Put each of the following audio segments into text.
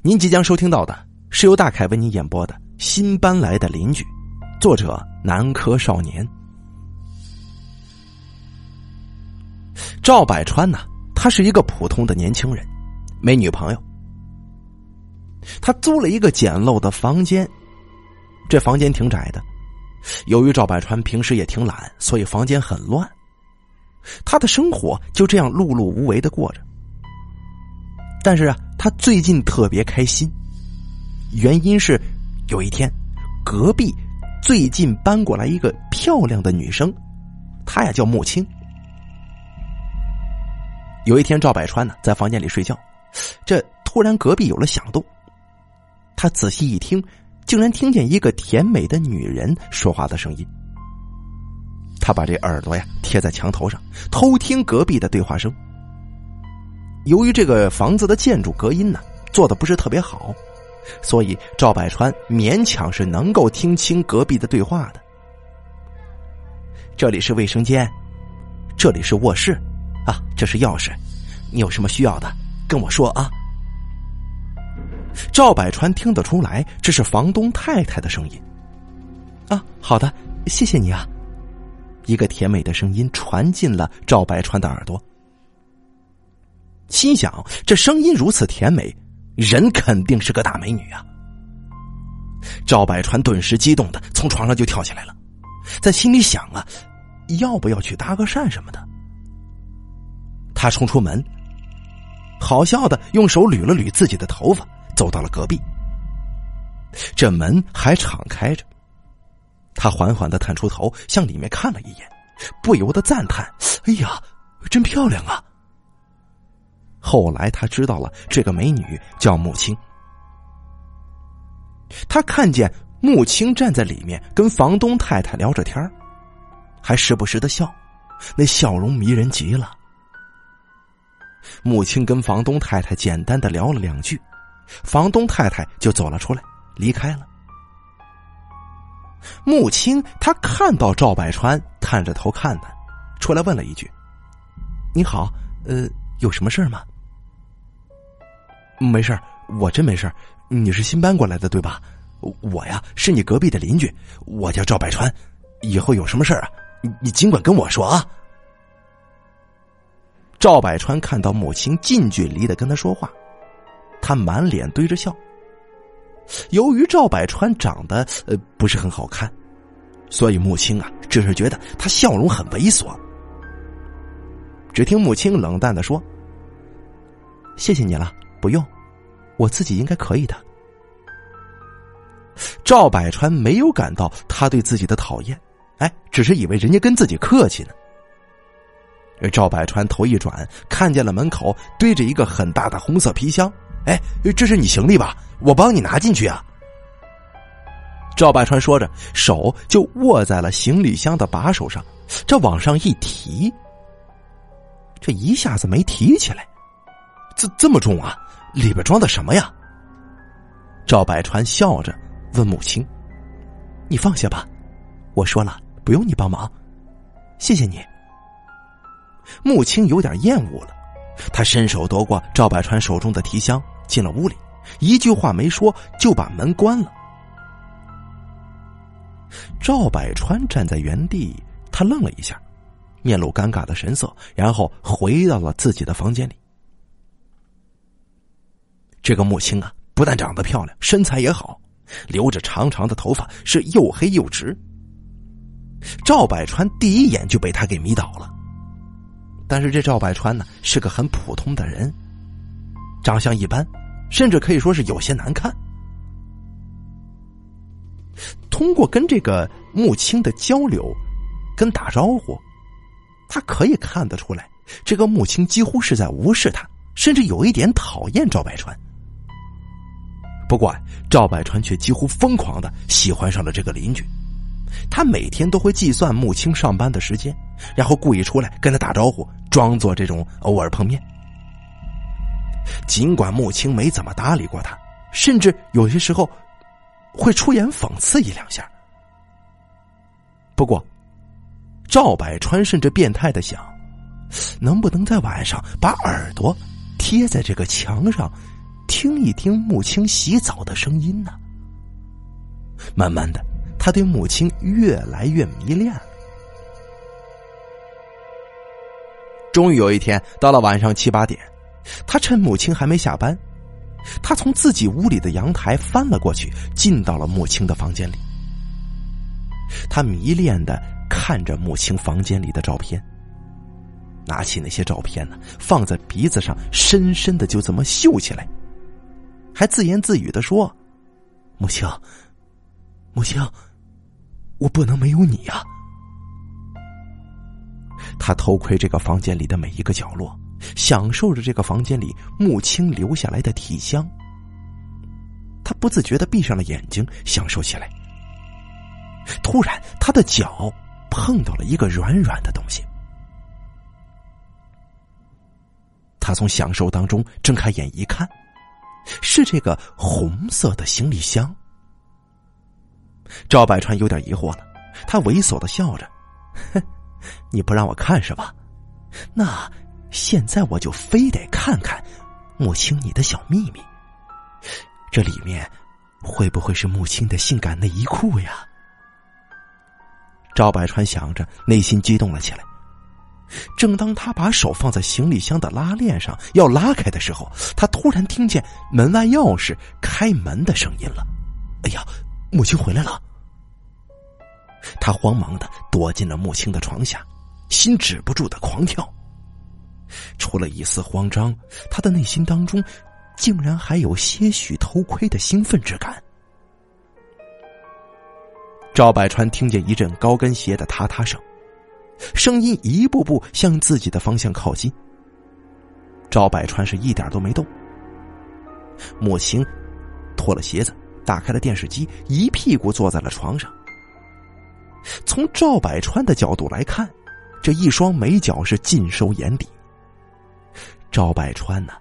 您即将收听到的是由大凯为您演播的《新搬来的邻居》，作者南柯少年。赵百川呢，他是一个普通的年轻人，没女朋友。他租了一个简陋的房间，这房间挺窄的。由于赵百川平时也挺懒，所以房间很乱。他的生活就这样碌碌无为的过着。但是啊，他最近特别开心，原因是有一天，隔壁最近搬过来一个漂亮的女生，她呀叫穆青。有一天，赵百川呢在房间里睡觉，这突然隔壁有了响动，他仔细一听，竟然听见一个甜美的女人说话的声音。他把这耳朵呀贴在墙头上，偷听隔壁的对话声。由于这个房子的建筑隔音呢做的不是特别好，所以赵百川勉强是能够听清隔壁的对话的。这里是卫生间，这里是卧室，啊，这是钥匙，你有什么需要的跟我说啊。赵百川听得出来，这是房东太太的声音。啊，好的，谢谢你啊。一个甜美的声音传进了赵百川的耳朵。心想，这声音如此甜美，人肯定是个大美女啊！赵百川顿时激动的从床上就跳起来了，在心里想啊，要不要去搭个讪什么的？他冲出门，好笑的用手捋了捋自己的头发，走到了隔壁。这门还敞开着，他缓缓的探出头，向里面看了一眼，不由得赞叹：“哎呀，真漂亮啊！”后来他知道了，这个美女叫穆青。他看见穆青站在里面跟房东太太聊着天还时不时的笑，那笑容迷人极了。穆青跟房东太太简单的聊了两句，房东太太就走了出来，离开了。穆青他看到赵百川探着头看他，出来问了一句：“你好，呃，有什么事吗？”没事我真没事你是新搬过来的对吧？我呀是你隔壁的邻居，我叫赵百川。以后有什么事啊，你你尽管跟我说啊。赵百川看到母亲近距离的跟他说话，他满脸堆着笑。由于赵百川长得呃不是很好看，所以母亲啊只是觉得他笑容很猥琐。只听母亲冷淡的说：“谢谢你了。”不用，我自己应该可以的。赵百川没有感到他对自己的讨厌，哎，只是以为人家跟自己客气呢。赵百川头一转，看见了门口堆着一个很大的红色皮箱，哎，这是你行李吧？我帮你拿进去啊。赵百川说着，手就握在了行李箱的把手上，这往上一提，这一下子没提起来，这这么重啊！里边装的什么呀？赵百川笑着问母亲：“你放下吧，我说了不用你帮忙，谢谢你。”木青有点厌恶了，他伸手夺过赵百川手中的提箱，进了屋里，一句话没说就把门关了。赵百川站在原地，他愣了一下，面露尴尬的神色，然后回到了自己的房间里。这个木青啊，不但长得漂亮，身材也好，留着长长的头发，是又黑又直。赵百川第一眼就被他给迷倒了。但是这赵百川呢，是个很普通的人，长相一般，甚至可以说是有些难看。通过跟这个木青的交流，跟打招呼，他可以看得出来，这个木青几乎是在无视他，甚至有一点讨厌赵百川。不过，赵百川却几乎疯狂的喜欢上了这个邻居。他每天都会计算穆青上班的时间，然后故意出来跟他打招呼，装作这种偶尔碰面。尽管穆青没怎么搭理过他，甚至有些时候会出言讽刺一两下。不过，赵百川甚至变态的想，能不能在晚上把耳朵贴在这个墙上？听一听木青洗澡的声音呢。慢慢的，他对木青越来越迷恋了。终于有一天，到了晚上七八点，他趁木青还没下班，他从自己屋里的阳台翻了过去，进到了木青的房间里。他迷恋的看着木青房间里的照片，拿起那些照片呢，放在鼻子上，深深的就这么嗅起来，还自言自语的说：“木青，木青，我不能没有你呀。”他偷窥这个房间里的每一个角落，享受着这个房间里木青留下来的体香。他不自觉的闭上了眼睛，享受起来。突然，他的脚碰到了一个软软的东西。他从享受当中睁开眼一看，是这个红色的行李箱。赵百川有点疑惑了，他猥琐的笑着：“哼，你不让我看是吧？那现在我就非得看看木青你的小秘密。这里面会不会是木青的性感内衣裤呀？”赵百川想着，内心激动了起来。正当他把手放在行李箱的拉链上要拉开的时候，他突然听见门外钥匙开门的声音了。哎呀，母亲回来了！他慌忙的躲进了母亲的床下，心止不住的狂跳。除了一丝慌张，他的内心当中竟然还有些许偷窥的兴奋之感。赵百川听见一阵高跟鞋的踏踏声，声音一步步向自己的方向靠近。赵百川是一点都没动。莫青脱了鞋子，打开了电视机，一屁股坐在了床上。从赵百川的角度来看，这一双美脚是尽收眼底。赵百川呢，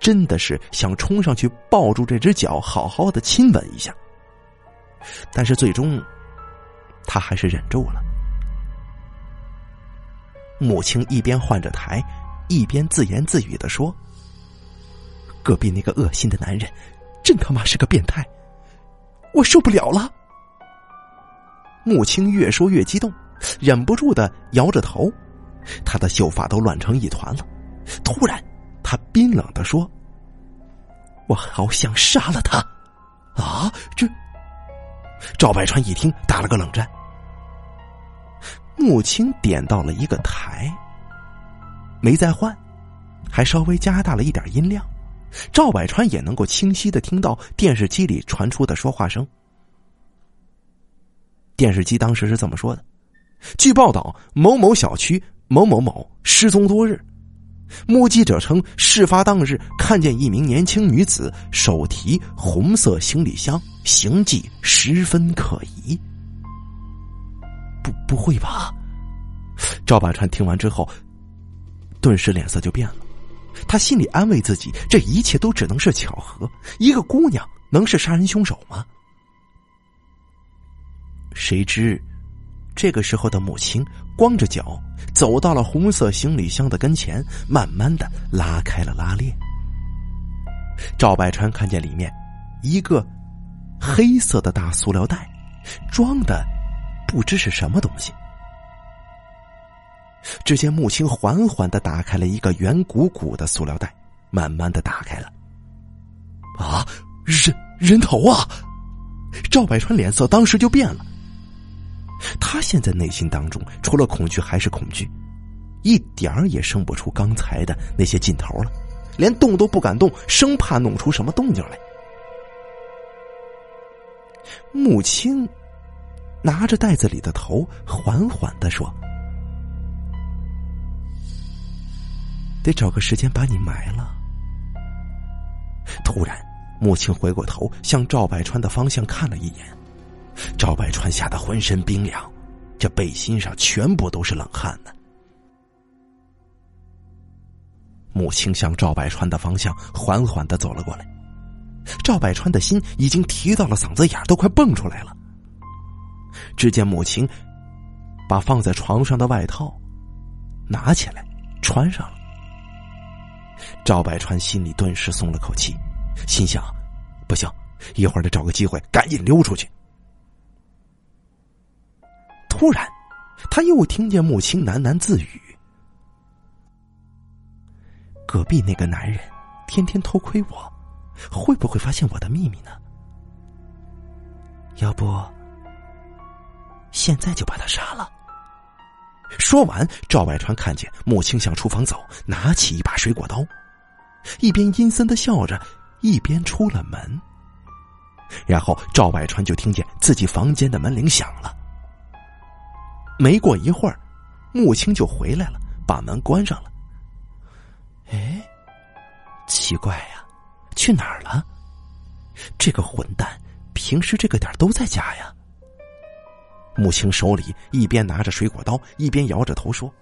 真的是想冲上去抱住这只脚，好好的亲吻一下。但是最终。他还是忍住了。母亲一边换着台，一边自言自语的说：“隔壁那个恶心的男人，真他妈是个变态，我受不了了。”母亲越说越激动，忍不住的摇着头，他的秀发都乱成一团了。突然，他冰冷的说：“我好想杀了他！”啊，这……赵百川一听，打了个冷战。穆青点到了一个台，没再换，还稍微加大了一点音量，赵百川也能够清晰的听到电视机里传出的说话声。电视机当时是这么说的：“据报道，某某小区某某某失踪多日，目击者称，事发当日看见一名年轻女子手提红色行李箱，行迹十分可疑。”不，不会吧？赵百川听完之后，顿时脸色就变了。他心里安慰自己，这一切都只能是巧合。一个姑娘能是杀人凶手吗？谁知，这个时候的母亲光着脚走到了红色行李箱的跟前，慢慢的拉开了拉链。赵百川看见里面一个黑色的大塑料袋，装的。不知是什么东西。只见木青缓缓的打开了一个圆鼓鼓的塑料袋，慢慢的打开了。啊，人人头啊！赵百川脸色当时就变了。他现在内心当中除了恐惧还是恐惧，一点儿也生不出刚才的那些劲头了，连动都不敢动，生怕弄出什么动静来。木青。拿着袋子里的头，缓缓的说：“得找个时间把你埋了。”突然，母亲回过头向赵百川的方向看了一眼，赵百川吓得浑身冰凉，这背心上全部都是冷汗呢。母亲向赵百川的方向缓缓的走了过来，赵百川的心已经提到了嗓子眼都快蹦出来了。只见母亲把放在床上的外套拿起来穿上了，赵百川心里顿时松了口气，心想：不行，一会儿得找个机会赶紧溜出去。突然，他又听见母亲喃喃自语：“隔壁那个男人天天偷窥我，会不会发现我的秘密呢？要不，现在就把他杀了。”说完，赵百川看见木青向厨房走，拿起一把水果刀，一边阴森的笑着，一边出了门。然后赵百川就听见自己房间的门铃响了。没过一会儿，木青就回来了，把门关上了。哎，奇怪呀，去哪儿了？这个混蛋平时这个点都在家呀。穆青手里一边拿着水果刀，一边摇着头说：“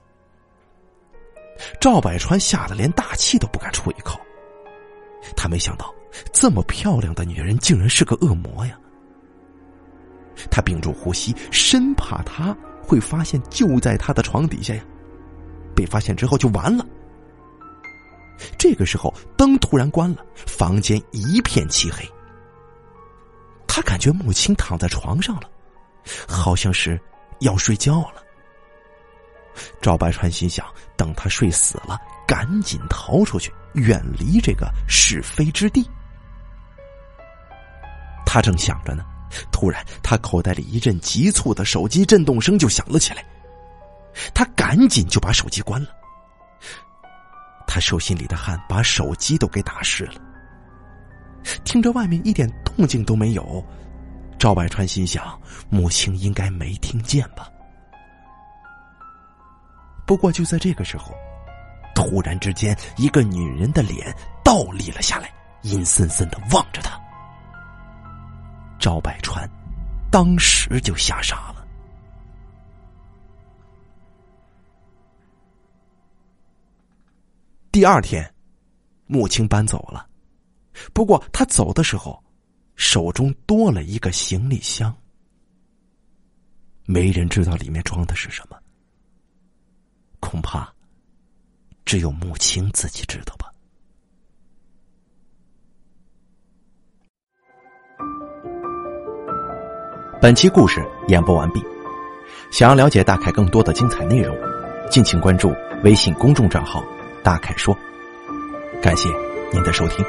赵百川吓得连大气都不敢出一口。他没想到这么漂亮的女人竟然是个恶魔呀！他屏住呼吸，生怕她会发现就在他的床底下呀。被发现之后就完了。这个时候灯突然关了，房间一片漆黑。他感觉木青躺在床上了。”好像是要睡觉了。赵百川心想：等他睡死了，赶紧逃出去，远离这个是非之地。他正想着呢，突然他口袋里一阵急促的手机震动声就响了起来。他赶紧就把手机关了。他手心里的汗把手机都给打湿了。听着外面一点动静都没有。赵百川心想：母亲应该没听见吧。不过就在这个时候，突然之间，一个女人的脸倒立了下来，阴森森的望着他。赵百川当时就吓傻了。第二天，母亲搬走了，不过他走的时候。手中多了一个行李箱，没人知道里面装的是什么，恐怕只有木青自己知道吧。本期故事演播完毕，想要了解大凯更多的精彩内容，敬请关注微信公众账号“大凯说”。感谢您的收听。